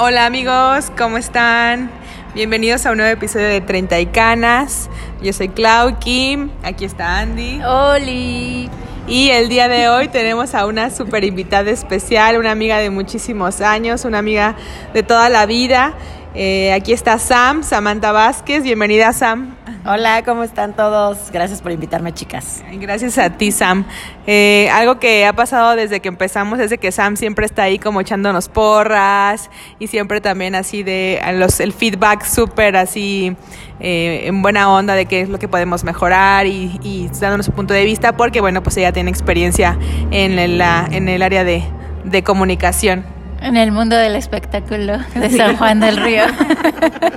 Hola amigos, ¿cómo están? Bienvenidos a un nuevo episodio de 30 y Canas. Yo soy Clau Kim, aquí está Andy. Oli. Y el día de hoy tenemos a una super invitada especial, una amiga de muchísimos años, una amiga de toda la vida. Eh, aquí está Sam, Samantha Vázquez. Bienvenida Sam. Hola, ¿cómo están todos? Gracias por invitarme, chicas. Gracias a ti, Sam. Eh, algo que ha pasado desde que empezamos es de que Sam siempre está ahí como echándonos porras y siempre también así de los, el feedback súper así eh, en buena onda de qué es lo que podemos mejorar y, y, dándonos su punto de vista porque, bueno, pues ella tiene experiencia en, el, en el área de, de comunicación. En el mundo del espectáculo de San Juan del Río.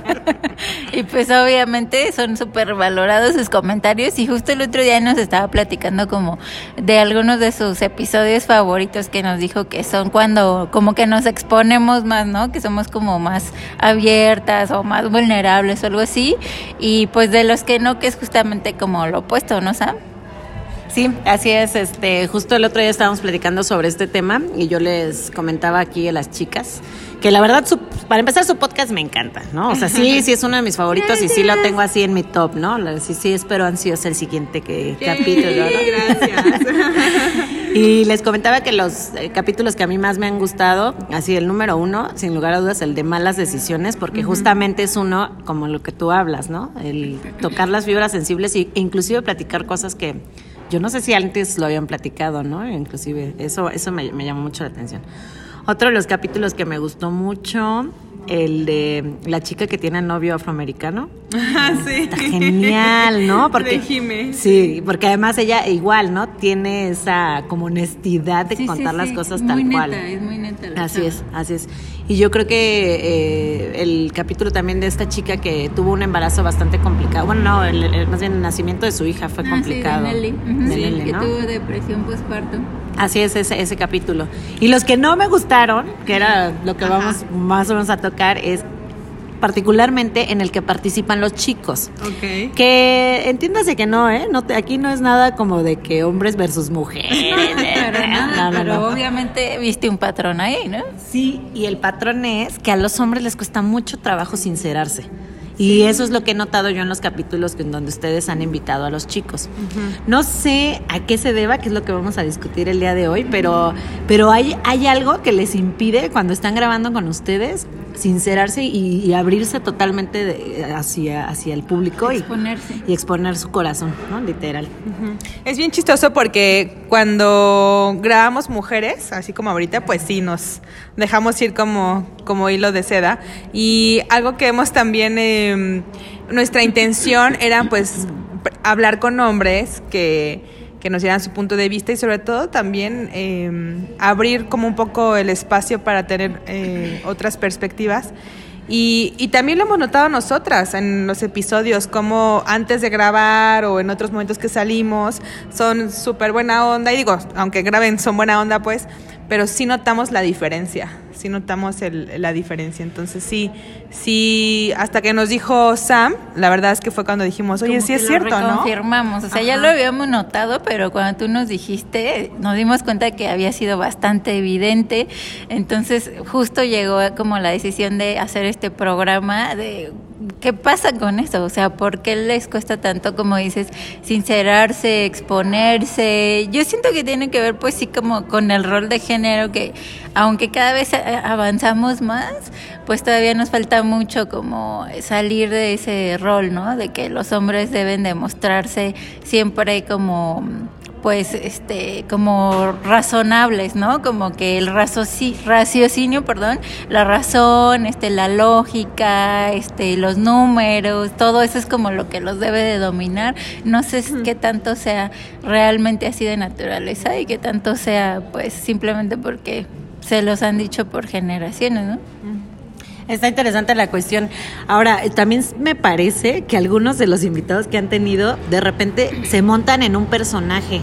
y pues obviamente son súper valorados sus comentarios y justo el otro día nos estaba platicando como de algunos de sus episodios favoritos que nos dijo que son cuando como que nos exponemos más, ¿no? Que somos como más abiertas o más vulnerables o algo así. Y pues de los que no, que es justamente como lo opuesto, ¿no, Sam? Sí, así es. Este, justo el otro día estábamos platicando sobre este tema y yo les comentaba aquí a las chicas que la verdad, para empezar, su podcast me encanta, ¿no? O sea, sí, sí es uno de mis favoritos y sí lo tengo así en mi top, ¿no? Sí, sí, espero ansiosa el siguiente que, capítulo, ¿no? Gracias. y les comentaba que los eh, capítulos que a mí más me han gustado, así el número uno, sin lugar a dudas, el de malas decisiones, porque justamente es uno como lo que tú hablas, ¿no? El tocar las fibras sensibles e inclusive platicar cosas que yo no sé si antes lo habían platicado, ¿no? Inclusive, eso, eso me, me llamó mucho la atención. Otro de los capítulos que me gustó mucho el de la chica que tiene novio afroamericano. Ah, sí. Está genial, ¿no? Porque, de Sí, porque además ella igual, ¿no? Tiene esa como honestidad de contar las cosas tal cual. Es muy neta. Así es, así es. Y yo creo que eh, el capítulo también de esta chica que tuvo un embarazo bastante complicado. Bueno, no, el, más bien el nacimiento de su hija fue ah, complicado. Sí, de Nelly. que tuvo depresión postparto. Así es ese, ese capítulo. Y los que no me gustaron, que era lo que vamos más o menos a tocar, es particularmente en el que participan los chicos. Que entiéndase que no, ¿eh? No aquí no es nada como de que hombres versus mujeres. no, pero obviamente viste un patrón ahí, ¿no? Sí, y el patrón es que a los hombres les cuesta mucho trabajo sincerarse. Y eso es lo que he notado yo en los capítulos en donde ustedes han invitado a los chicos. No sé a qué se deba, que es lo que vamos a discutir el día de hoy, pero, pero hay, hay algo que les impide cuando están grabando con ustedes sincerarse y, abrirse totalmente hacia, hacia el público y, y, exponer su corazón, ¿no? Literal. Es bien chistoso porque cuando grabamos mujeres, así como ahorita, pues sí, nos dejamos ir como, como hilo de seda. Y algo que hemos también, em, nuestra intención era pues hablar con hombres que que nos dieran su punto de vista y sobre todo también em, abrir como un poco el espacio para tener eh, otras perspectivas. Y, y, también lo hemos notado nosotras en los episodios, como antes de grabar o en otros momentos que salimos, son súper buena onda. Y digo, aunque graben, son buena onda, pues, pero sí notamos la diferencia, sí notamos el, la diferencia. Entonces sí, sí, hasta que nos dijo Sam, la verdad es que fue cuando dijimos, oye, sí es cierto, ¿no? Confirmamos, o sea, ya lo habíamos notado, pero cuando tú nos dijiste, nos dimos cuenta que había sido bastante evidente. Entonces justo llegó como la decisión de hacer este programa de ¿Qué pasa con eso? O sea, ¿por qué les cuesta tanto, como dices, sincerarse, exponerse? Yo siento que tiene que ver, pues sí, como con el rol de género, que aunque cada vez avanzamos más, pues todavía nos falta mucho como salir de ese rol, ¿no? De que los hombres deben demostrarse siempre como pues este como razonables, ¿no? Como que el raciocinio, perdón, la razón, este la lógica, este los números, todo eso es como lo que los debe de dominar. No sé qué tanto sea realmente así de naturaleza y qué tanto sea pues simplemente porque se los han dicho por generaciones, ¿no? Está interesante la cuestión. Ahora, también me parece que algunos de los invitados que han tenido de repente se montan en un personaje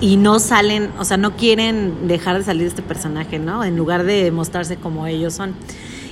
y no salen, o sea, no quieren dejar de salir de este personaje, ¿no? En lugar de mostrarse como ellos son.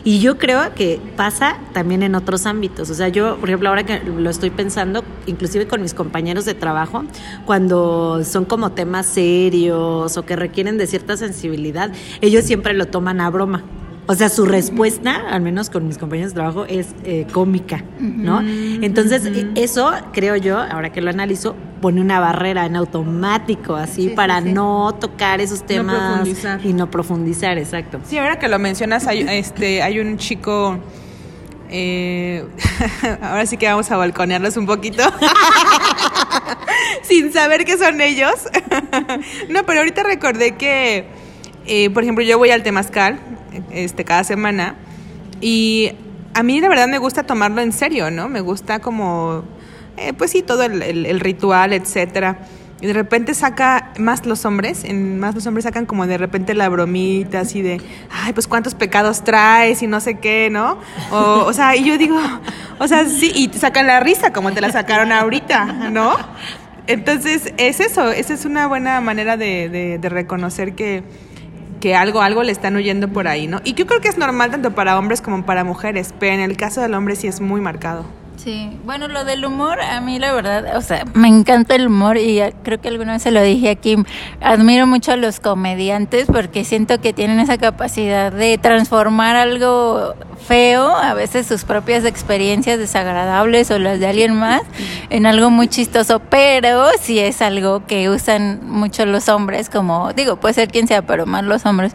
Y yo creo que pasa también en otros ámbitos. O sea, yo, por ejemplo, ahora que lo estoy pensando, inclusive con mis compañeros de trabajo, cuando son como temas serios o que requieren de cierta sensibilidad, ellos siempre lo toman a broma. O sea, su respuesta, al menos con mis compañeros de trabajo, es eh, cómica, ¿no? Entonces, e- eso, creo yo, ahora que lo analizo, pone una barrera en automático, así, Sí, para sí, sí. no tocar esos temas y no profundizar, exacto. Sí, ahora que lo mencionas, hay, este, hay un chico. eh, ahora sí que vamos a balconearlos un poquito. Sin saber que son ellos. no, pero ahorita recordé que, eh, por ejemplo, yo voy al Temazcal este, cada semana y a mí la verdad me gusta tomarlo en serio, ¿no? Me gusta como, eh, pues sí, todo el, el- el ritual, etcétera. Y de repente saca más los hombres, en más los hombres sacan como de repente la bromita así de, ay, pues cuántos pecados traes y no sé qué, ¿no? O, o sea, y yo digo, o sea, sí, y te sacan la risa como te la sacaron ahorita, ¿no? Entonces, es eso, esa es una buena manera de, de- de reconocer que, que algo, algo le están oyendo por ahí, ¿no? Y yo creo que es normal tanto para hombres como para mujeres, pero en el caso del hombre sí es muy marcado. Sí, bueno, lo del humor, a mí la verdad, o sea, me encanta el humor y creo que alguna vez se lo dije aquí, admiro mucho a los comediantes porque siento que tienen esa capacidad de transformar algo feo, a veces sus propias experiencias desagradables o las de alguien más, en algo muy chistoso, pero sí es algo que usan mucho los hombres, como digo, puede ser quien sea, pero más los hombres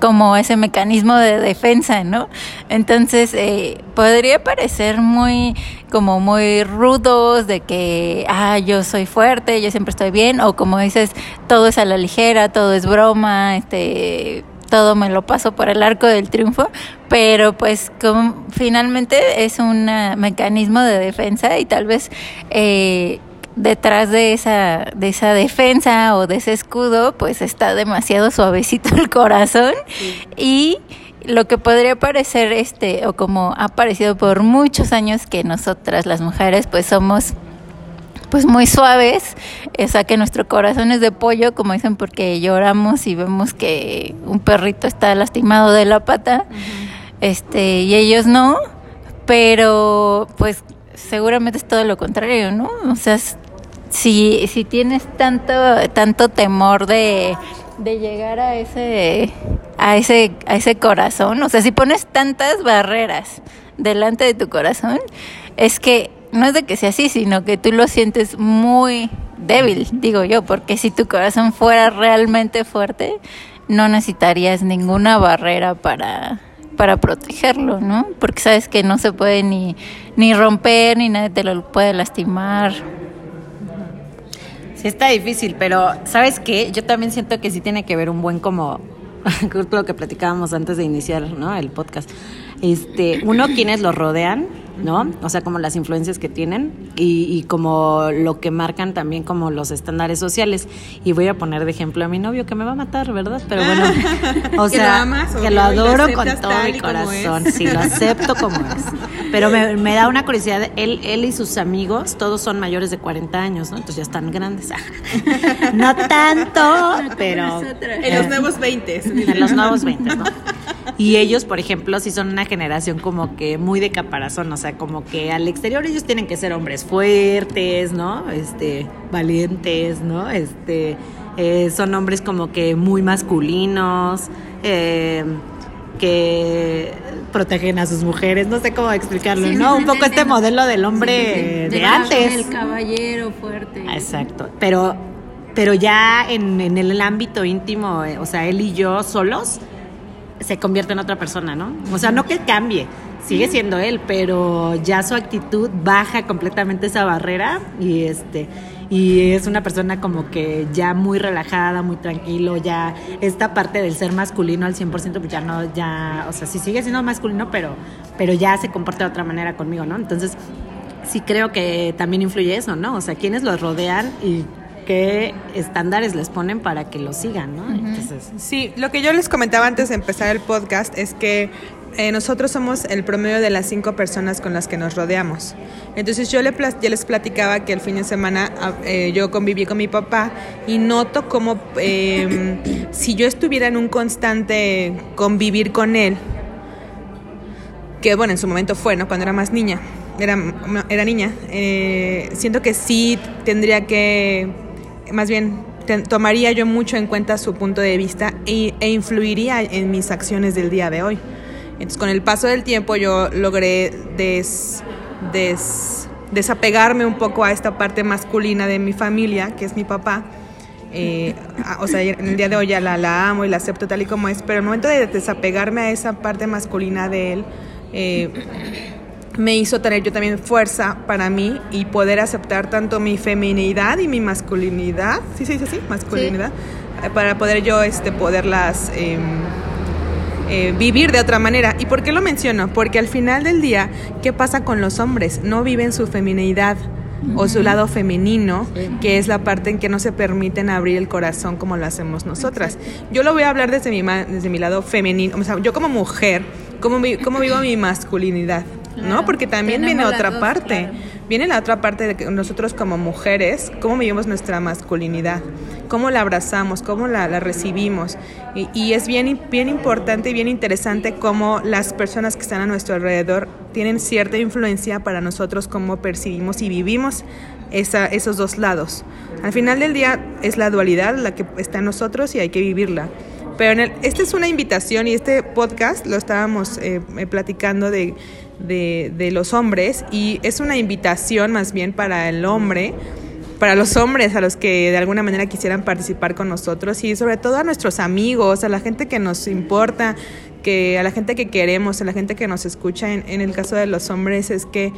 como ese mecanismo de defensa, ¿no? Entonces, eh, podría parecer muy, como muy rudos de que, ah, yo soy fuerte, yo siempre estoy bien, o como dices, todo es a la ligera, todo es broma, este, todo me lo paso por el arco del triunfo, pero pues como, finalmente es un mecanismo de defensa y tal vez eh, detrás de esa, de esa defensa o de ese escudo, pues está demasiado suavecito el corazón. Y lo que podría parecer este o como ha parecido por muchos años que nosotras las mujeres pues somos pues muy suaves, o sea que nuestro corazón es de pollo, como dicen, porque lloramos y vemos que un perrito está lastimado de la pata, este, y ellos no, pero pues seguramente es todo lo contrario, ¿no? O sea, es- si, si tienes tanto, tanto temor de, de llegar a ese, a ese, a ese corazón, o sea, si pones tantas barreras delante de tu corazón, es que no es de que sea así, sino que tú lo sientes muy débil, digo yo, porque si tu corazón fuera realmente fuerte, no necesitarías ninguna barrera para, para protegerlo, ¿no? Porque sabes que no se puede ni, ni romper, ni nadie te lo puede lastimar. Sí está difícil, pero ¿sabes qué? Yo también siento que sí tiene que ver un buen como lo que platicábamos antes de iniciar, ¿no? El podcast. Este, uno quienes los rodean, ¿no? O sea, como las influencias que tienen y, y como lo que marcan también como los estándares sociales. Y voy a poner de ejemplo a mi novio que me va a matar, ¿verdad? Pero bueno, o Que sea, lo amas, que lo adoro con todo mi corazón, sí, lo acepto como es. Pero me, me da una curiosidad, él, él y sus amigos, todos son mayores de 40 años, ¿no? Entonces ya están grandes. No tanto, pero... En los nuevos 20. En los nuevos 20, ¿no? Y ellos, por ejemplo, sí son una generación como que muy de caparazón, o sea, como que al exterior ellos tienen que ser hombres fuertes, ¿no? Este, valientes, ¿no? Este, eh, son hombres como que muy masculinos, eh, que protegen a sus mujeres, no sé cómo explicarlo, Sí, ¿no? sí, Un poco te este modelo del hombre de antes. El caballero fuerte. Exacto, pero, pero ya en, en el ámbito íntimo, eh, o sea, él y yo solos, se convierte en otra persona, ¿no? O sea, no que cambie, sigue siendo él, pero ya su actitud baja completamente esa barrera y este y es una persona como que ya muy relajada, muy tranquilo, ya esta parte del ser masculino al 100% pues ya no ya, o sea, sí sigue siendo masculino, pero pero ya se comporta de otra manera conmigo, ¿no? Entonces, sí creo que también influye eso, ¿no? O sea, quienes los rodean y qué estándares les ponen para que lo sigan, ¿no? Entonces, Sí, lo que yo les comentaba antes de empezar el podcast es que eh, nosotros somos el promedio de las cinco personas con las que nos rodeamos. Entonces yo, le yo les platicaba que el fin de semana ah, eh, yo conviví con mi papá y noto como eh, si yo estuviera en un constante convivir con él, que bueno, en su momento fue, ¿no? Cuando era más niña, era, era niña, eh, siento que sí tendría que, más bien, tomaría yo mucho en cuenta su punto de vista e, e influiría en mis acciones del día de hoy. Entonces, con el paso del tiempo yo logré des, des, desapegarme un poco a esta parte masculina de mi familia, que es mi papá. Eh, o sea, en el día de hoy ya la, la, amo y la acepto tal y como es, pero el momento de desapegarme a esa parte masculina de él, eh, me hizo tener yo también fuerza para mí y poder aceptar tanto mi feminidad y mi masculinidad, ¿sí se dice así? Masculinidad, sí. Eh, para poder yo este, poderlas... Eh, eh, vivir de otra manera. ¿Y por qué lo menciono? Porque al final del día, ¿qué pasa con los hombres? No viven su feminidad o su lado femenino, que es la parte en que no se permiten abrir el corazón como lo hacemos nosotras. Yo lo voy a hablar desde mi, desde mi lado femenino, o sea, yo como mujer, ¿cómo, cómo vivo mi masculinidad? ¿No? Porque también viene otra parte. Claro. Viene la otra parte de que nosotros como mujeres, cómo vivimos nuestra masculinidad, cómo la abrazamos, cómo la, recibimos. Y, y, es bien, bien importante y bien interesante cómo las personas que están a nuestro alrededor tienen cierta influencia para nosotros cómo percibimos y vivimos esa, esos dos lados. Al final del día es la dualidad la que está en nosotros y hay que vivirla. Pero en el, esta es una invitación y este podcast lo estábamos eh, platicando de de, de, los hombres y es una invitación más bien para el hombre, para los hombres a los que de alguna manera quisieran participar con nosotros y sobre todo a nuestros amigos, a la gente que nos importa, que a la gente que queremos, a la gente que nos escucha. En, en el caso de los hombres es que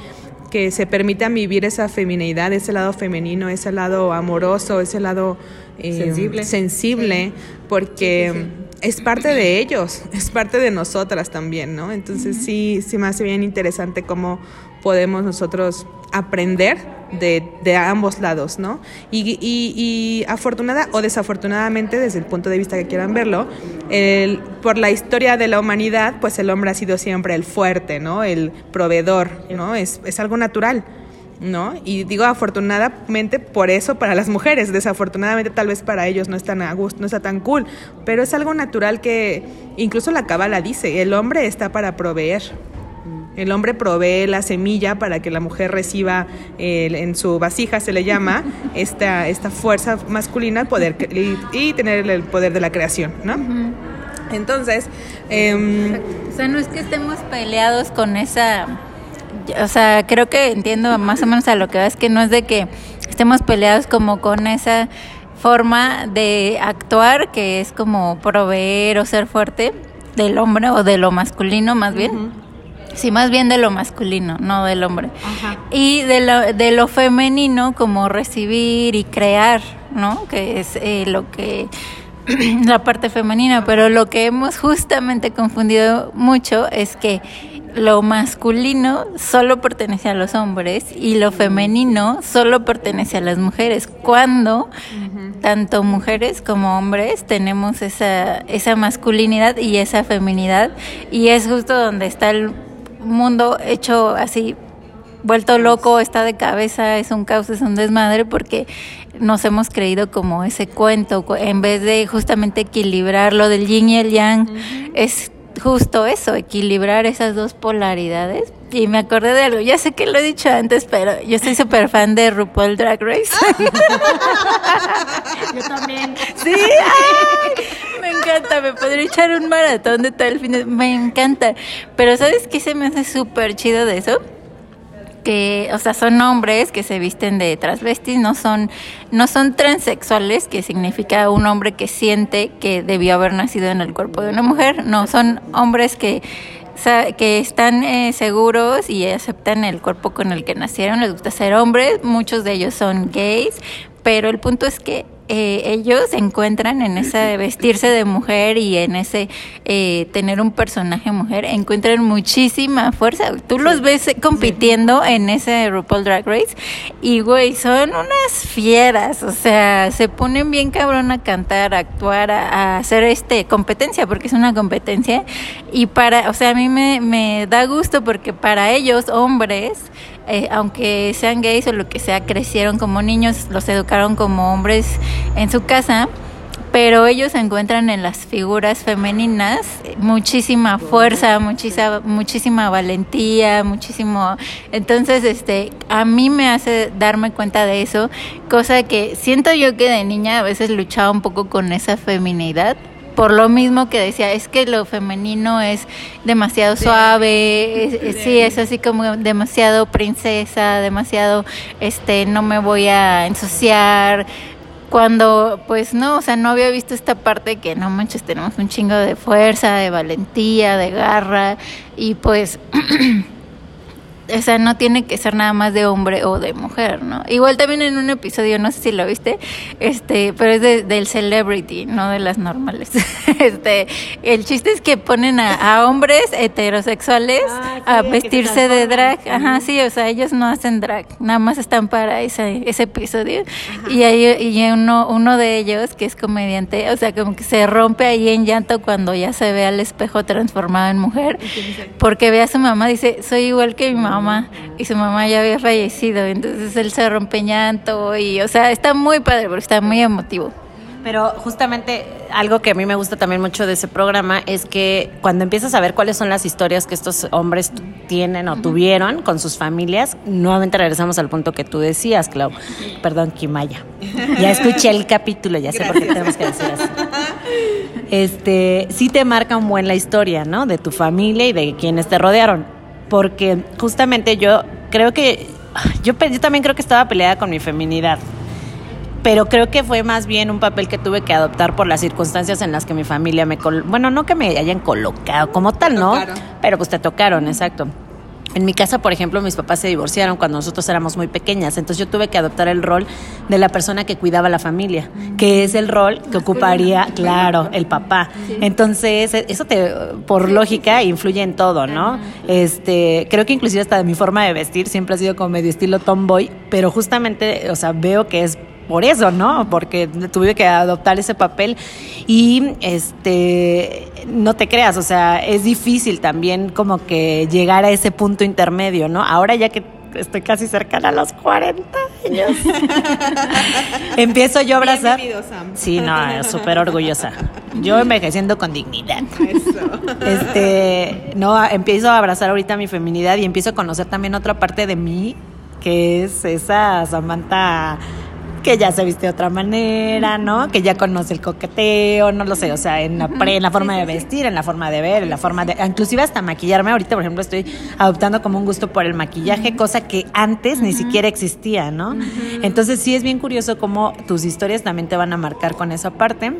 que se permitan vivir esa feminidad, ese lado femenino, ese lado amoroso, ese lado eh, sensible, sensible sí. porque sí, sí, es parte de ellos, es parte de nosotras también, ¿no? Entonces uh -huh. sí, sí me hace bien interesante cómo podemos nosotros aprender de, de ambos lados, ¿no? Y, y, y, afortunada o desafortunadamente, desde el punto de vista que quieran verlo, el, por la historia de la humanidad, pues el hombre ha sido siempre el fuerte, ¿no? El proveedor, ¿no? Es, es algo natural. ¿No? Y digo afortunadamente por eso para las mujeres, desafortunadamente tal vez para ellos no está a gusto, no está tan cool, pero es algo natural que incluso la cábala dice, el hombre está para proveer. El hombre provee la semilla para que la mujer reciba eh, en su vasija, se le llama, esta, esta fuerza masculina poder, y, y tener el poder de la creación, ¿no? Uh -huh. Entonces, eh, o sea, no es que estemos peleados con esa o sea, creo que entiendo más o menos a lo que va, es que no es de que estemos peleados como con esa forma de actuar que es como proveer o ser fuerte del hombre o de lo masculino más bien. Uh -huh. Sí, más bien de lo masculino, no del hombre. Ajá. Y de lo, de lo femenino como recibir y crear, ¿no? Que es eh, lo que la parte femenina, pero lo que hemos justamente confundido mucho es que lo masculino solo pertenece a los hombres y lo femenino solo pertenece a las mujeres. Cuando uh -huh. tanto mujeres como hombres tenemos esa, esa masculinidad y esa feminidad y es justo donde está el mundo hecho así vuelto loco, está de cabeza, es un caos, es un desmadre porque nos hemos creído como ese cuento en vez de justamente equilibrar lo del yin y el yang uh -huh. es justo eso, equilibrar esas dos polaridades. Y me acordé de algo, ya sé que lo he dicho antes, pero yo soy súper fan de RuPaul Drag Race. yo también. Sí, Ay, me encanta, me podría echar un maratón de todo el fin de... Me encanta. Pero ¿sabes qué se me hace súper chido de eso? Que, o sea, son hombres que se visten de transvestis, no son, no son transexuales, que significa un hombre que siente que debió haber nacido en el cuerpo de una mujer, no, son hombres que que están eh, seguros y aceptan el cuerpo con el que nacieron, les gusta ser hombres, muchos de ellos son gays, pero el punto es que eh, ellos se encuentran en ese vestirse de mujer y en ese eh, tener un personaje mujer, encuentran muchísima fuerza. Tú sí. los ves compitiendo sí. en ese RuPaul Drag Race y, güey, son unas fieras, o sea, se ponen bien cabrón a cantar, a actuar, a, a, hacer este competencia, porque es una competencia. Y para, o sea, a mí me, me da gusto porque para ellos, hombres, eh, aunque sean gays o lo que sea, crecieron como niños, los educaron como hombres en su casa, pero ellos encuentran en las figuras femeninas muchísima fuerza, muchísima, muchísima valentía, muchísimo. Entonces, este, a mí me hace darme cuenta de eso, cosa que siento yo que de niña a veces luchaba un poco con esa feminidad por lo mismo que decía, es que lo femenino es demasiado suave, es- es- sí, es así como demasiado princesa, demasiado, este, no me voy a ensuciar, cuando pues no, o sea, no había visto esta parte que no manches, tenemos un chingo de fuerza, de valentía, de garra y pues o sea, no tiene que ser nada más de hombre o de mujer, ¿no? Igual también en un episodio, no sé si lo viste, este, pero es de- del celebrity, no de las normales. Este, el chiste es que ponen a, a hombres heterosexuales Ah, sí, a vestirse de drag, ajá, sí, o sea, ellos no hacen drag, nada más están para ese, ese episodio. Y hay y uno, uno de ellos, que es comediante, o sea, como que se rompe ahí en llanto cuando ya se ve al espejo transformado en mujer, porque ve a su mamá, dice, soy igual que mi mamá, y su mamá ya había fallecido, entonces él se rompe en llanto, y, o sea, está muy padre, porque está muy emotivo. Pero justamente algo que a mí me gusta también mucho de ese programa es que cuando empiezas a ver cuáles son las historias que estos hombres tienen o tuvieron con sus familias, nuevamente regresamos al punto que tú decías, Clau. Perdón, Kimaya. Ya escuché el capítulo, ya sé por qué tenemos que decir así. Este, sí te marca un buen la historia, ¿no? De tu familia y de quienes te rodearon. Porque justamente yo creo que, yo, yo también creo que estaba peleada con mi feminidad pero creo que fue más bien un papel que tuve que adoptar por las circunstancias en las que mi familia me bueno no que me hayan colocado como tal no pero pues te tocaron exacto en mi casa, por ejemplo, mis papás se divorciaron cuando nosotros éramos muy pequeñas, entonces yo tuve que adoptar el rol de la persona que cuidaba la familia, que es el rol que ocuparía, claro, el papá. Entonces, eso te por lógica influye en todo, ¿no? Este, creo que inclusive hasta de mi forma de vestir siempre ha sido como medio estilo tomboy, pero justamente, o sea, veo que es por eso, ¿no? Porque tuve que adoptar ese papel y este no te creas, o sea, es difícil también como que llegar a ese punto intermedio, ¿no? Ahora ya que estoy casi cercana a los 40 años. Empiezo yo a abrazar. Sam. Sí, no, súper orgullosa. Yo envejeciendo con dignidad. Eso. Este, no, empiezo a abrazar ahorita mi feminidad y empiezo a conocer también otra parte de mí, que es esa Samantha que ya se viste de otra manera, ¿no? Que ya conoce el coqueteo, no lo sé, o sea, en la, pre- en la forma de vestir, en la forma de ver, en la forma de... Inclusive hasta maquillarme, ahorita, por ejemplo, estoy adoptando como un gusto por el maquillaje, cosa que antes ni siquiera existía, ¿no? Entonces sí es bien curioso cómo tus historias también te van a marcar con esa parte.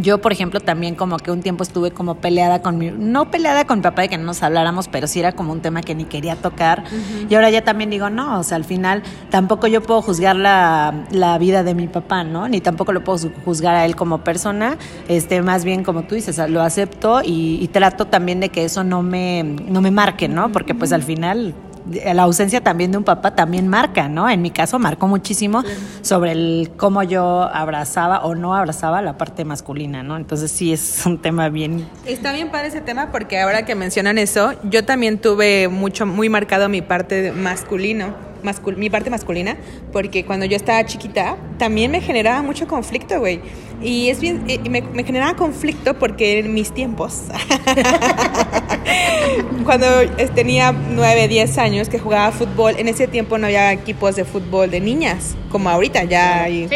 Yo, por ejemplo, también como que un tiempo estuve como peleada con mi, no peleada con mi papá de que no nos habláramos, pero sí era como un tema que ni quería tocar. Y ahora ya también digo, no, o sea, al final tampoco yo puedo juzgar la, la vida de mi papá, ¿no? Ni tampoco lo puedo juzgar a él como persona, este, más bien como tú dices, lo acepto y, y trato también de que eso no me, no me marque, ¿no? Porque pues al final la ausencia también de un papá también marca, ¿no? En mi caso marcó muchísimo sobre el cómo yo abrazaba o no abrazaba la parte masculina, ¿no? Entonces sí es un tema bien Está bien padre ese tema porque ahora que mencionan eso, yo también tuve mucho, muy marcado mi parte masculino, mascul- mi parte masculina, porque cuando yo estaba chiquita también me generaba mucho conflicto, güey. Y es bien, eh, me, me generaba conflicto porque en mis tiempos, cuando eh, tenía 9, 10 años que jugaba fútbol, en ese tiempo no había equipos de fútbol de niñas, como ahorita ya hay,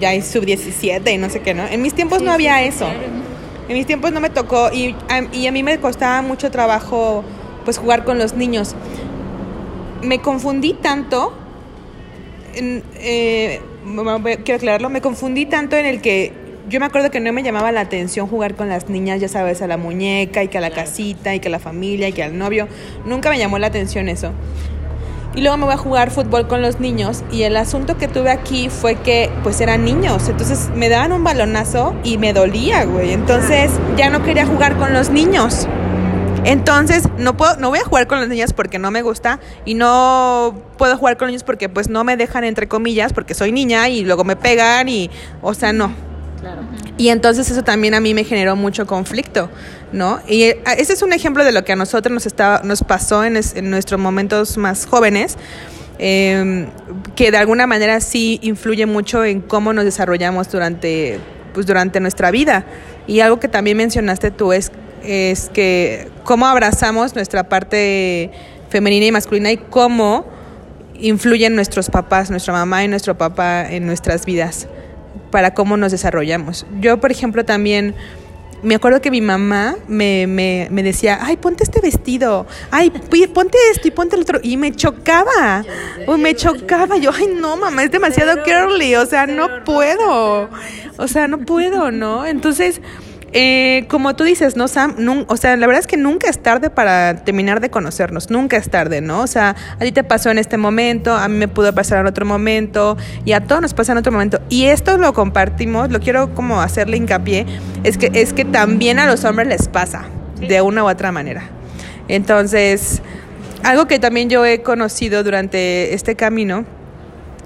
ya hay sub-17 y no sé qué, ¿no? En mis tiempos no había eso. En mis tiempos no me tocó y a, y a mí me costaba mucho trabajo pues jugar con los niños. Me confundí tanto, en, eh, quiero aclararlo, me confundí tanto en el que yo me acuerdo que no me llamaba la atención jugar con las niñas, ya sabes, a la muñeca y que a la casita y que a la familia y que al novio. Nunca me llamó la atención eso. Y luego me voy a jugar fútbol con los niños y el asunto que tuve aquí fue que pues eran niños, entonces me daban un balonazo y me dolía, güey. Entonces ya no quería jugar con los niños. Entonces no puedo no voy a jugar con los niños porque no me gusta y no puedo jugar con los niños porque pues no me dejan entre comillas porque soy niña y luego me pegan y o sea, no. Y entonces eso también a mí me generó mucho conflicto, ¿no? Y eh, ese es un ejemplo de lo que a nosotros nos, estaba, nos pasó en, es- en nuestros momentos más jóvenes, eh, que de alguna manera sí influye mucho en cómo nos desarrollamos durante, pues, durante nuestra vida. Y algo que también mencionaste tú es, es que cómo abrazamos nuestra parte femenina y masculina y cómo influyen nuestros papás, nuestra mamá y nuestro papá en nuestras vidas para cómo nos desarrollamos. Yo, por ejemplo, también me acuerdo que mi mamá me, me, me decía, ay, ponte este vestido, ay, ponte esto y ponte el otro. Y me chocaba, Uy, me chocaba. Yo, ay, no, mamá, es demasiado girly, o sea, no puedo. O sea, no puedo, ¿no? Entonces... Eh, como tú dices, ¿no, Sam? Nun- o sea, la verdad es que nunca es tarde para terminar de conocernos, nunca es tarde, ¿no? O sea, a ti te pasó en este momento, a mí me pudo pasar en otro momento, y a todos nos pasa en otro momento. Y esto lo compartimos, lo quiero como hacerle hincapié, es que, es que también a los hombres les pasa, de una u otra manera. Entonces, algo que también yo he conocido durante este camino,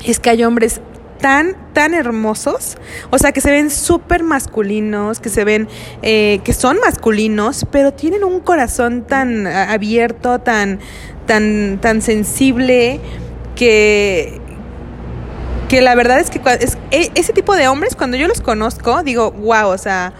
es que hay hombres tan, tan hermosos, o sea, que se ven súper masculinos, que se ven, eh, que son masculinos, pero tienen un corazón tan abierto, tan, tan, tan sensible, que, que la verdad es que e- ese tipo de hombres, cuando yo los conozco, digo, wow, o sea,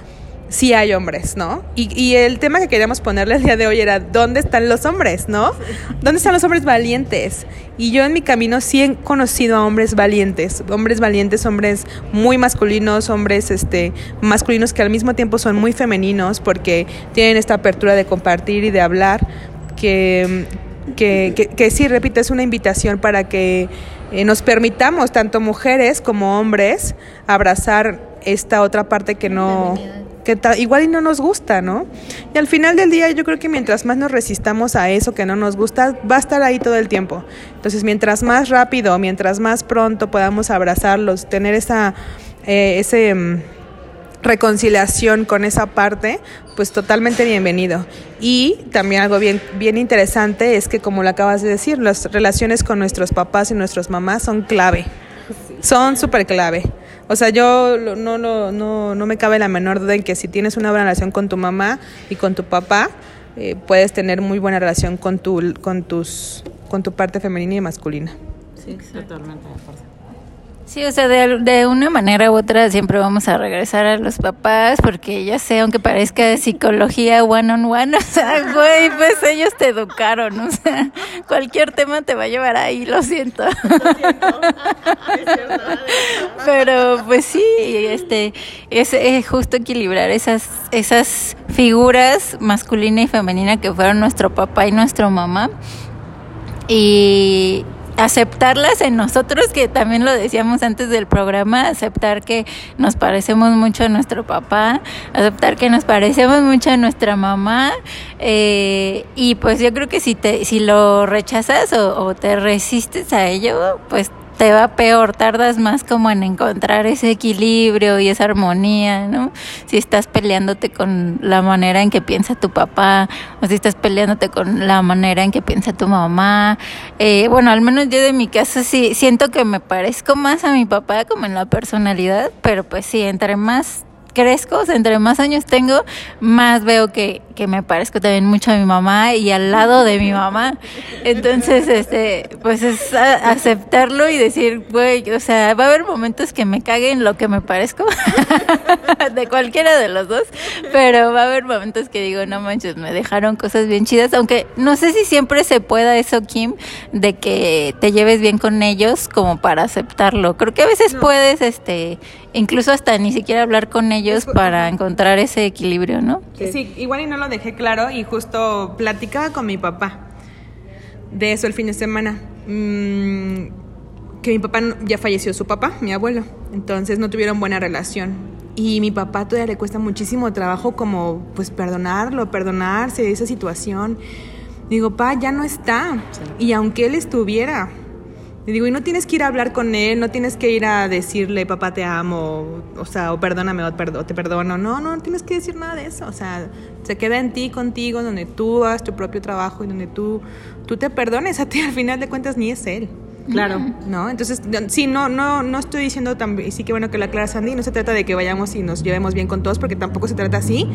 sí hay hombres, ¿no? Y, y el tema que queríamos ponerle el día de hoy era, ¿dónde están los hombres, no? ¿Dónde están los hombres valientes? Y yo en mi camino sí he conocido a hombres valientes, hombres valientes, hombres muy masculinos, hombres este, masculinos que al mismo tiempo son muy femeninos porque tienen esta apertura de compartir y de hablar, que, que, que, que sí, repito, es una invitación para que eh, nos permitamos, tanto mujeres como hombres, abrazar esta otra parte que no que igual y no nos gusta, ¿no? Y al final del día yo creo que mientras más nos resistamos a eso que no nos gusta, va a estar ahí todo el tiempo. Entonces, mientras más rápido, mientras más pronto podamos abrazarlos, tener esa, eh, ese mm, reconciliación con esa parte, pues totalmente bienvenido. Y también algo bien, bien interesante es que, como lo acabas de decir, las relaciones con nuestros papás y nuestras mamás son clave. Son súper clave. O sea, yo lo- no, no, no, no me cabe la menor duda en que si tienes una buena relación con tu mamá y con tu papá, eh, puedes tener muy buena relación con tu, con tus, con tu parte femenina y masculina. Sí, totalmente de acuerdo. Sí, o sea, de, de una manera u otra siempre vamos a regresar a los papás, porque ya sé, aunque parezca psicología one on one, o sea, güey, pues ellos te educaron, o sea, cualquier tema te va a llevar ahí, lo siento. Pero pues sí, este, es eh, justo equilibrar esas, esas figuras masculina y femenina que fueron nuestro papá y nuestra mamá y aceptarlas en nosotros, que también lo decíamos antes del programa, aceptar que nos parecemos mucho a nuestro papá, aceptar que nos parecemos mucho a nuestra mamá, eh, y pues yo creo que si te, si lo rechazas o, o te resistes a ello, pues te va peor, tardas más como en encontrar ese equilibrio y esa armonía, ¿no? Si estás peleándote con la manera en que piensa tu papá, o si estás peleándote con la manera en que piensa tu mamá. Eh, bueno, al menos yo de mi caso sí siento que me parezco más a mi papá como en la personalidad, pero pues sí, entre más crezco, o sea, entre más años tengo, más veo que, que me parezco también mucho a mi mamá y al lado de mi mamá. Entonces, este, pues es aceptarlo y decir, güey, o sea, va a haber momentos que me caguen lo que me parezco, de cualquiera de los dos, pero va a haber momentos que digo, no manches, me dejaron cosas bien chidas, aunque no sé si siempre se pueda eso, Kim, de que te lleves bien con ellos como para aceptarlo. Creo que a veces puedes, este, incluso hasta ni siquiera hablar con ellos para encontrar ese equilibrio, ¿no? Sí, igual y no lo dejé claro y justo platicaba con mi papá de eso el fin de semana. Mm, que mi papá ya falleció su papá, mi abuelo, entonces no tuvieron buena relación. Y mi papá todavía le cuesta muchísimo trabajo como pues perdonarlo, perdonarse de esa situación. Digo, pa, ya no está. Y aunque él estuviera, le digo, y no tienes que ir a hablar con él, no tienes que ir a decirle, papá, te amo, o sea, o perdóname, o, te perdono. No, no, no tienes que decir nada de eso. O sea, se queda en ti, contigo, donde tú hagas tu propio trabajo y donde tú, tú te perdones a ti. Al final de cuentas, ni es él. Claro. ¿No? Entonces, sí, no, no, no estoy diciendo también, sí que bueno que la aclara Sandy, no se trata de que vayamos y nos llevemos bien con todos, porque tampoco se trata así.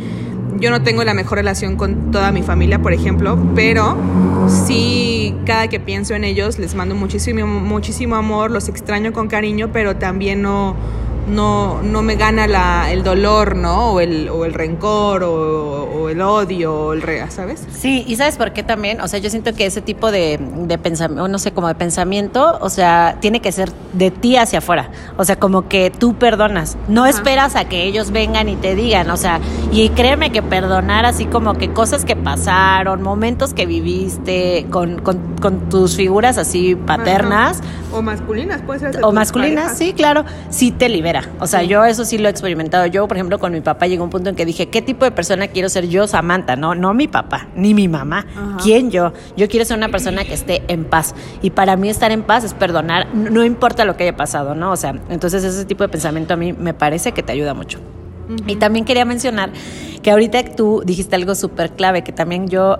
Yo no tengo la mejor relación con toda mi familia, por ejemplo, pero sí, cada que pienso en ellos les mando muchísimo, muchísimo amor, los extraño con cariño, pero también no, no, no me gana la, el dolor, ¿no? O el, o el rencor, o, o el odio, o el re, ¿sabes? Sí, y ¿sabes por qué también? O sea, yo siento que ese tipo de, de pensamiento, no sé, como de pensamiento, o sea, tiene que ser de ti hacia afuera. O sea, como que tú perdonas. No Ajá. esperas a que ellos vengan y te digan, o sea, y créeme que perdonar así como que cosas que pasaron, momentos que viviste con, con, con tus figuras así paternas. Ajá. O masculinas, puede ser. O masculinas, parejas. sí, claro, sí te libera. O sea, Sí. yo eso sí lo he experimentado. Yo, por ejemplo, con mi papá llegó un punto en que dije, ¿qué tipo de persona quiero ser yo, Samantha? No, no mi papá, ni mi mamá. Ajá. ¿Quién yo? Yo quiero ser una persona que esté en paz. Y para mí estar en paz es perdonar, no no importa lo que haya pasado, ¿no? O sea, entonces ese tipo de pensamiento a mí me parece que te ayuda mucho. Y también quería mencionar que ahorita tú dijiste algo súper clave, que también yo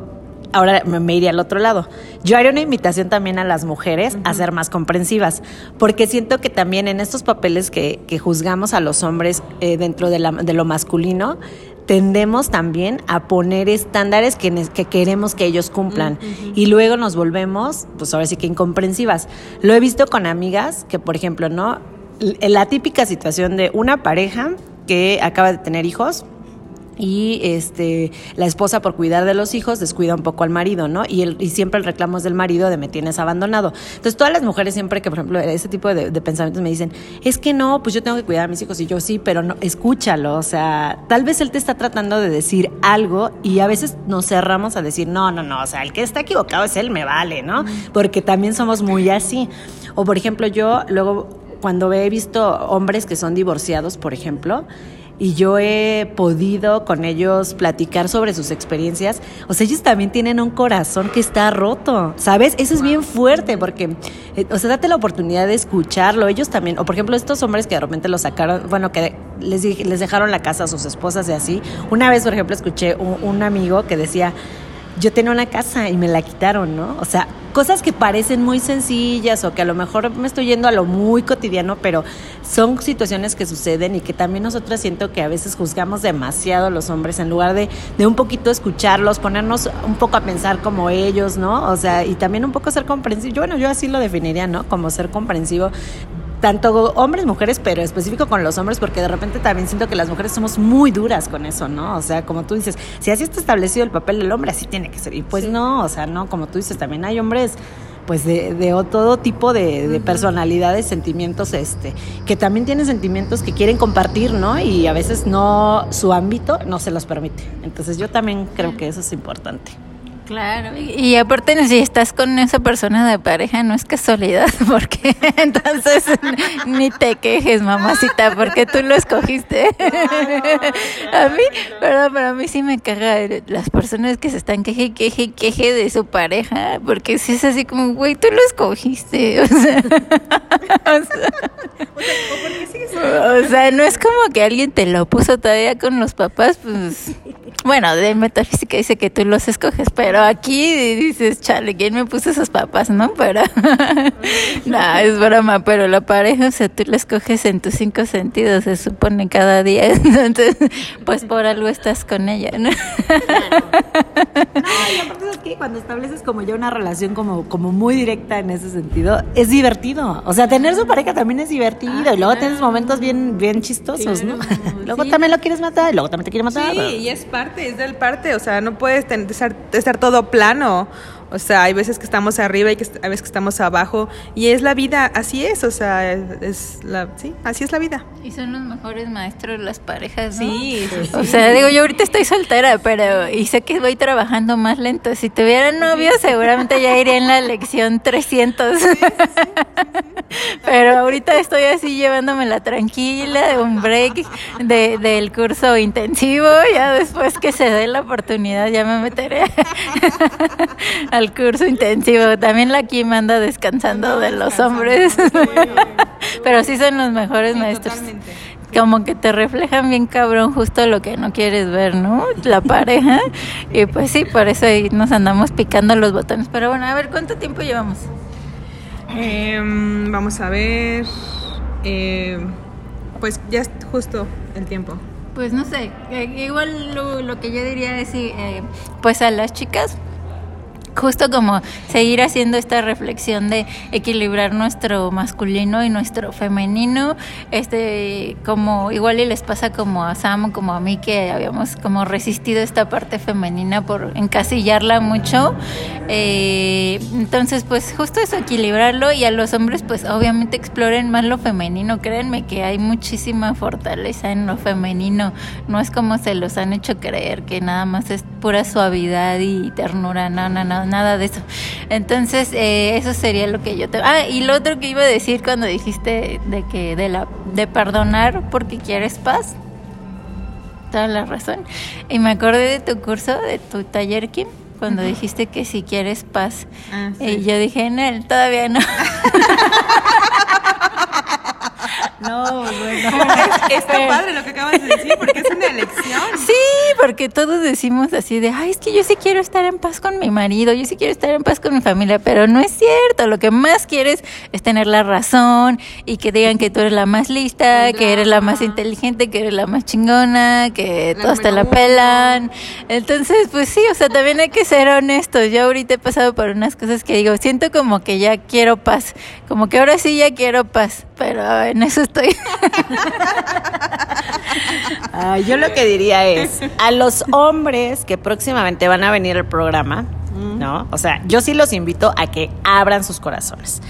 ahora me, iría al otro lado. Yo haría una invitación también a las mujeres a ser más comprensivas, porque siento que también en estos papeles que, que juzgamos a los hombres eh, dentro de, la- de lo masculino, tendemos también a poner estándares que, queremos que ellos cumplan y luego nos volvemos, pues ahora sí que incomprensivas. Lo he visto con amigas que, por ejemplo, ¿no? La típica situación de una pareja que acaba de tener hijos, y este la esposa por cuidar de los hijos descuida un poco al marido, ¿no? Y, el, y siempre el reclamo es del marido de me tienes abandonado. Entonces todas las mujeres siempre que, por ejemplo, ese tipo de, de pensamientos me dicen, es que no, pues yo tengo que cuidar a mis hijos y yo sí, pero no, escúchalo, o sea, tal vez él te está tratando de decir algo y a veces nos cerramos a decir, no, no, no, o sea, el que está equivocado es él, me vale, ¿no? Porque también somos muy así. O por ejemplo, yo luego cuando he visto hombres que son divorciados, por ejemplo, y yo he podido con ellos platicar sobre sus experiencias. O sea, ellos también tienen un corazón que está roto, ¿sabes? Eso es bien fuerte porque, eh, o sea, date la oportunidad de escucharlo. Ellos también, o por ejemplo, estos hombres que de repente los sacaron, bueno, que les, les dejaron la casa a sus esposas y así. Una vez, por ejemplo, escuché un, un amigo que decía, yo tenía una casa y me la quitaron, ¿no? O sea, cosas que parecen muy sencillas o que a lo mejor me estoy yendo a lo muy cotidiano, pero son situaciones que suceden y que también nosotras siento que a veces juzgamos demasiado a los hombres en lugar de, de un poquito escucharlos, ponernos un poco a pensar como ellos, ¿no? O sea, y también un poco ser comprensivo. Bueno, yo así lo definiría, ¿no? Como ser comprensivo tanto hombres, mujeres, pero específico con los hombres, porque de repente también siento que las mujeres somos muy duras con eso, ¿no? O sea, como tú dices, si así está establecido el papel del hombre, así tiene que ser. Y pues no, o sea, no, como tú dices, también hay hombres pues de, de todo tipo de, de personalidades, sentimientos, este, que también tienen sentimientos que quieren compartir, ¿no? Y a veces no, su ámbito no se los permite. Entonces yo también creo que eso es importante. Claro, y, aparte si estás con esa persona de pareja no es casualidad, porque entonces ni te quejes, mamacita, porque tú lo escogiste. A mí, pero para mí sí me caga las personas que se están queje, y queje, y queje de su pareja, porque si es así como, güey, tú lo escogiste, o sea, o sea, o sea, no es como que alguien te lo puso todavía con los papás, pues, bueno, de metafísica dice que tú los escoges, pero aquí dices, chale, ¿quién me puso esos papás, no? Pero, no, es broma, pero la pareja, o sea, tú la escoges en tus cinco sentidos, se supone cada día, entonces, pues por algo estás con ella, ¿no? Ay, aparte es que cuando estableces como ya una relación como, como muy directa en ese sentido, es divertido. O sea, tener su pareja también es divertido. y luego tienes momentos bien, bien chistosos, ¿no? luego sí. también lo quieres matar y luego también te quiere matar. Sí, y es parte, es del parte, o sea, no puedes estar todo plano. O sea, hay veces que estamos arriba y que hay veces que estamos abajo y es la vida, así es, o sea, es, la, sí, así es la vida. Y son los mejores maestros las parejas, ¿no? Sí, sí, O sea, digo, yo ahorita estoy soltera, pero y sé que voy trabajando más lento. Si tuviera novio, seguramente ya iría en la lección 300. Pero ahorita estoy así llevándomela tranquila, un break de, del curso intensivo. Ya después que se dé la oportunidad, ya me meteré al curso intensivo. También la Kim anda descansando de los hombres. Pero sí son los mejores Sí, maestros. totalmente. Como que te reflejan bien cabrón justo lo que no quieres ver, ¿no? La pareja. Y pues sí, por eso ahí nos andamos picando los botones. Pero bueno, a ver, ¿cuánto tiempo llevamos? Em, vamos a ver, em, pues ya es justo el tiempo. Pues no sé, eh, igual lo, lo que yo diría es, eh, pues a las chicas, justo como seguir haciendo esta reflexión de equilibrar nuestro masculino y nuestro femenino, este, como igual y les pasa como a Sam, como a mí que habíamos como resistido esta parte femenina por encasillarla mucho, eh, entonces pues justo eso equilibrarlo y a los hombres pues obviamente exploren más lo femenino, créanme que hay muchísima fortaleza en lo femenino, no es como se los han hecho creer que nada más es pura suavidad y ternura, no, no, no, nada de eso. Entonces, eh, eso sería lo que yo te... Ah, y lo otro que iba a decir cuando dijiste de que de la de perdonar porque quieres paz. Toda la razón. Y me acordé de tu curso, de tu taller, Kim, cuando dijiste que si quieres paz. Ah, sí. Y yo dije, en él, todavía no. No, bueno. Está padre lo que acabas de decir porque es una elección. Sí, porque todos decimos así de, ay, es que yo sí quiero estar en paz con mi marido, yo sí quiero estar en paz con mi familia, pero no es cierto. Lo que más quieres es tener la razón y que digan que tú eres la más lista, que eres la más inteligente, que eres la más chingona, que La todos te la pelan. Entonces, pues sí, o sea, también hay que ser honestos. Yo ahorita he pasado por unas cosas que digo, siento como que ya quiero paz, como que ahora sí ya quiero paz, pero en eso estoy. Ah, yo lo que diría es, a los hombres que próximamente van a venir al programa, ¿no? O sea, yo sí los invito a que abran sus corazones.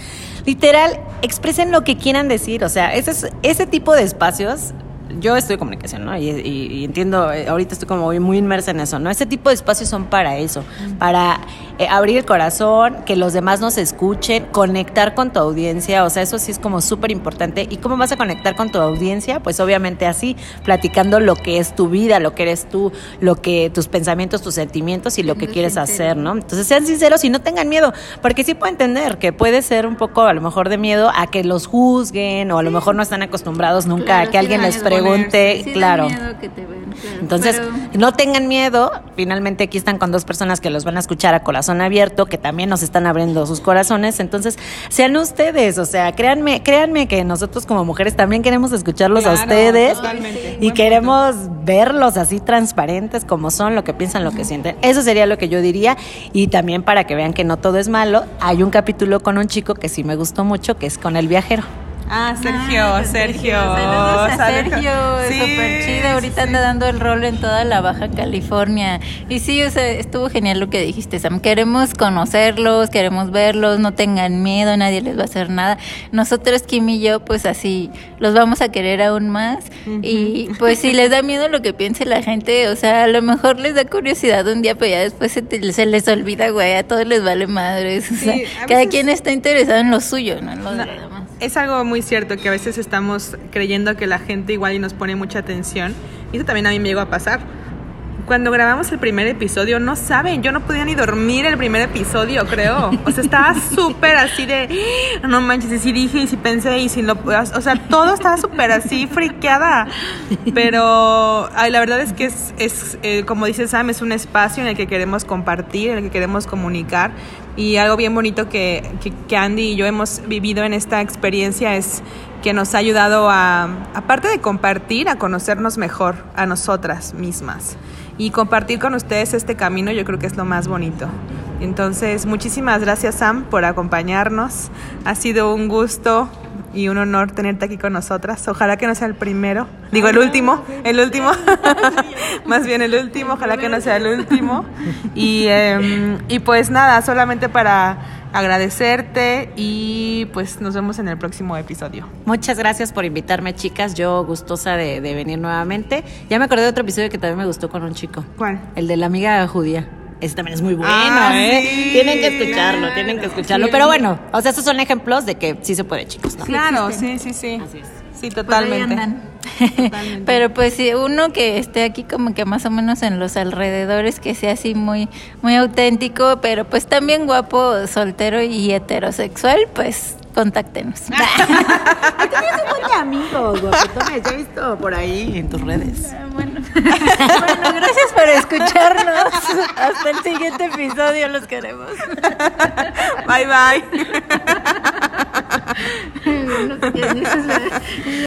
Literal, expresen lo que quieran decir. O sea, ese, es- ese tipo de espacios, yo estoy en comunicación, ¿no? Y, y- y entiendo, eh, ahorita estoy como muy inmersa en eso, ¿no? Ese tipo de espacios son para eso, para eh, abrir el corazón, que los demás nos escuchen, conectar con tu audiencia, o sea, eso sí es como súper importante. ¿Y cómo vas a conectar con tu audiencia? Pues obviamente así, platicando lo que es tu vida, lo que eres tú, lo que tus pensamientos, tus sentimientos y lo que quieres sincero. hacer, ¿no? Entonces sean sinceros y no tengan miedo, porque sí puedo entender que puede ser un poco a lo mejor de miedo a que los juzguen o a lo mejor no están acostumbrados nunca Claro, a que alguien da les pregunte, Sí da claro. miedo que te claro. Entonces, Pero- no tengan miedo. Finalmente aquí están con dos personas que los van a escuchar a corazón abierto, que también nos están abriendo sus corazones. Entonces, sean ustedes, o sea, créanme, créanme que nosotros como mujeres también queremos escucharlos a ustedes totalmente. y Buen queremos verlos así transparentes como son, lo que piensan, lo que sienten. Eso sería lo que yo diría y también para que vean que no todo es malo, hay un capítulo con un chico que sí me gustó mucho, que es con el viajero. Ah, Sergio, Ah, Sergio. Saludos a Saludos. Sergio, Sí, súper chido. Ahorita sí, anda dando el rol en toda la Baja California. Y sí, o sea, estuvo genial lo que dijiste, Sam. Queremos conocerlos, queremos verlos, no tengan miedo, nadie les va a hacer nada. Nosotros, Kim y yo, pues así, los vamos a querer aún más. Y pues si les da miedo lo que piense la gente, o sea, a lo mejor les da curiosidad un día, pero ya después se, te- se les olvida, güey, a todos les vale madres. O sea, Sí, a cada veces- quien está interesado en lo suyo, no en lo de No, los demás. Es algo muy cierto que a veces estamos creyendo que la gente igual y nos pone mucha atención. Y eso también a mí me llegó a pasar. Cuando grabamos el primer episodio, no saben, yo no podía ni dormir el primer episodio, creo. O sea, estaba súper así de, "Ah, no manches, y si dije, y si pensé, y si no, o sea, todo estaba súper así, friqueada. Pero, ay, la verdad es que es, es eh, como dice Sam, es un espacio en el que queremos compartir, en el que queremos comunicar. Y algo bien bonito que, Andy y yo hemos vivido en esta experiencia es que nos ha ayudado a, aparte de compartir, a conocernos mejor a nosotras mismas. Y compartir con ustedes este camino yo creo que es lo más bonito. Entonces, muchísimas gracias Sam por acompañarnos. Ha sido un gusto y un honor tenerte aquí con nosotras. Ojalá que no sea el primero. Digo, el último. El último. Más bien el último. Ojalá que no sea el último. Y, eh, y pues nada, solamente para agradecerte y pues nos vemos en el próximo episodio. Muchas gracias por invitarme, chicas. Yo gustosa de, de venir nuevamente. Ya me acordé de otro episodio que también me gustó con un chico. ¿Cuál? El de la amiga judía. Ese también es muy bueno, Ah, ¿eh? sí, tienen que escucharlo, claro. tienen que escucharlo. Sí. Pero bueno, o sea, estos son ejemplos de que sí se puede, chicos, ¿no? Claro, sí, sí, sí. Así es. Sí, totalmente. andan. Totalmente. Pero pues sí, uno que esté aquí como que más o menos en los alrededores, que sea así muy, muy auténtico, pero pues también guapo, soltero y heterosexual, pues contáctenos. Tienes un buen de amigos, guapetones. Ya he visto por ahí en tus redes. bueno. bueno, gracias por escucharnos. Hasta el siguiente episodio, los queremos. Bye, bye.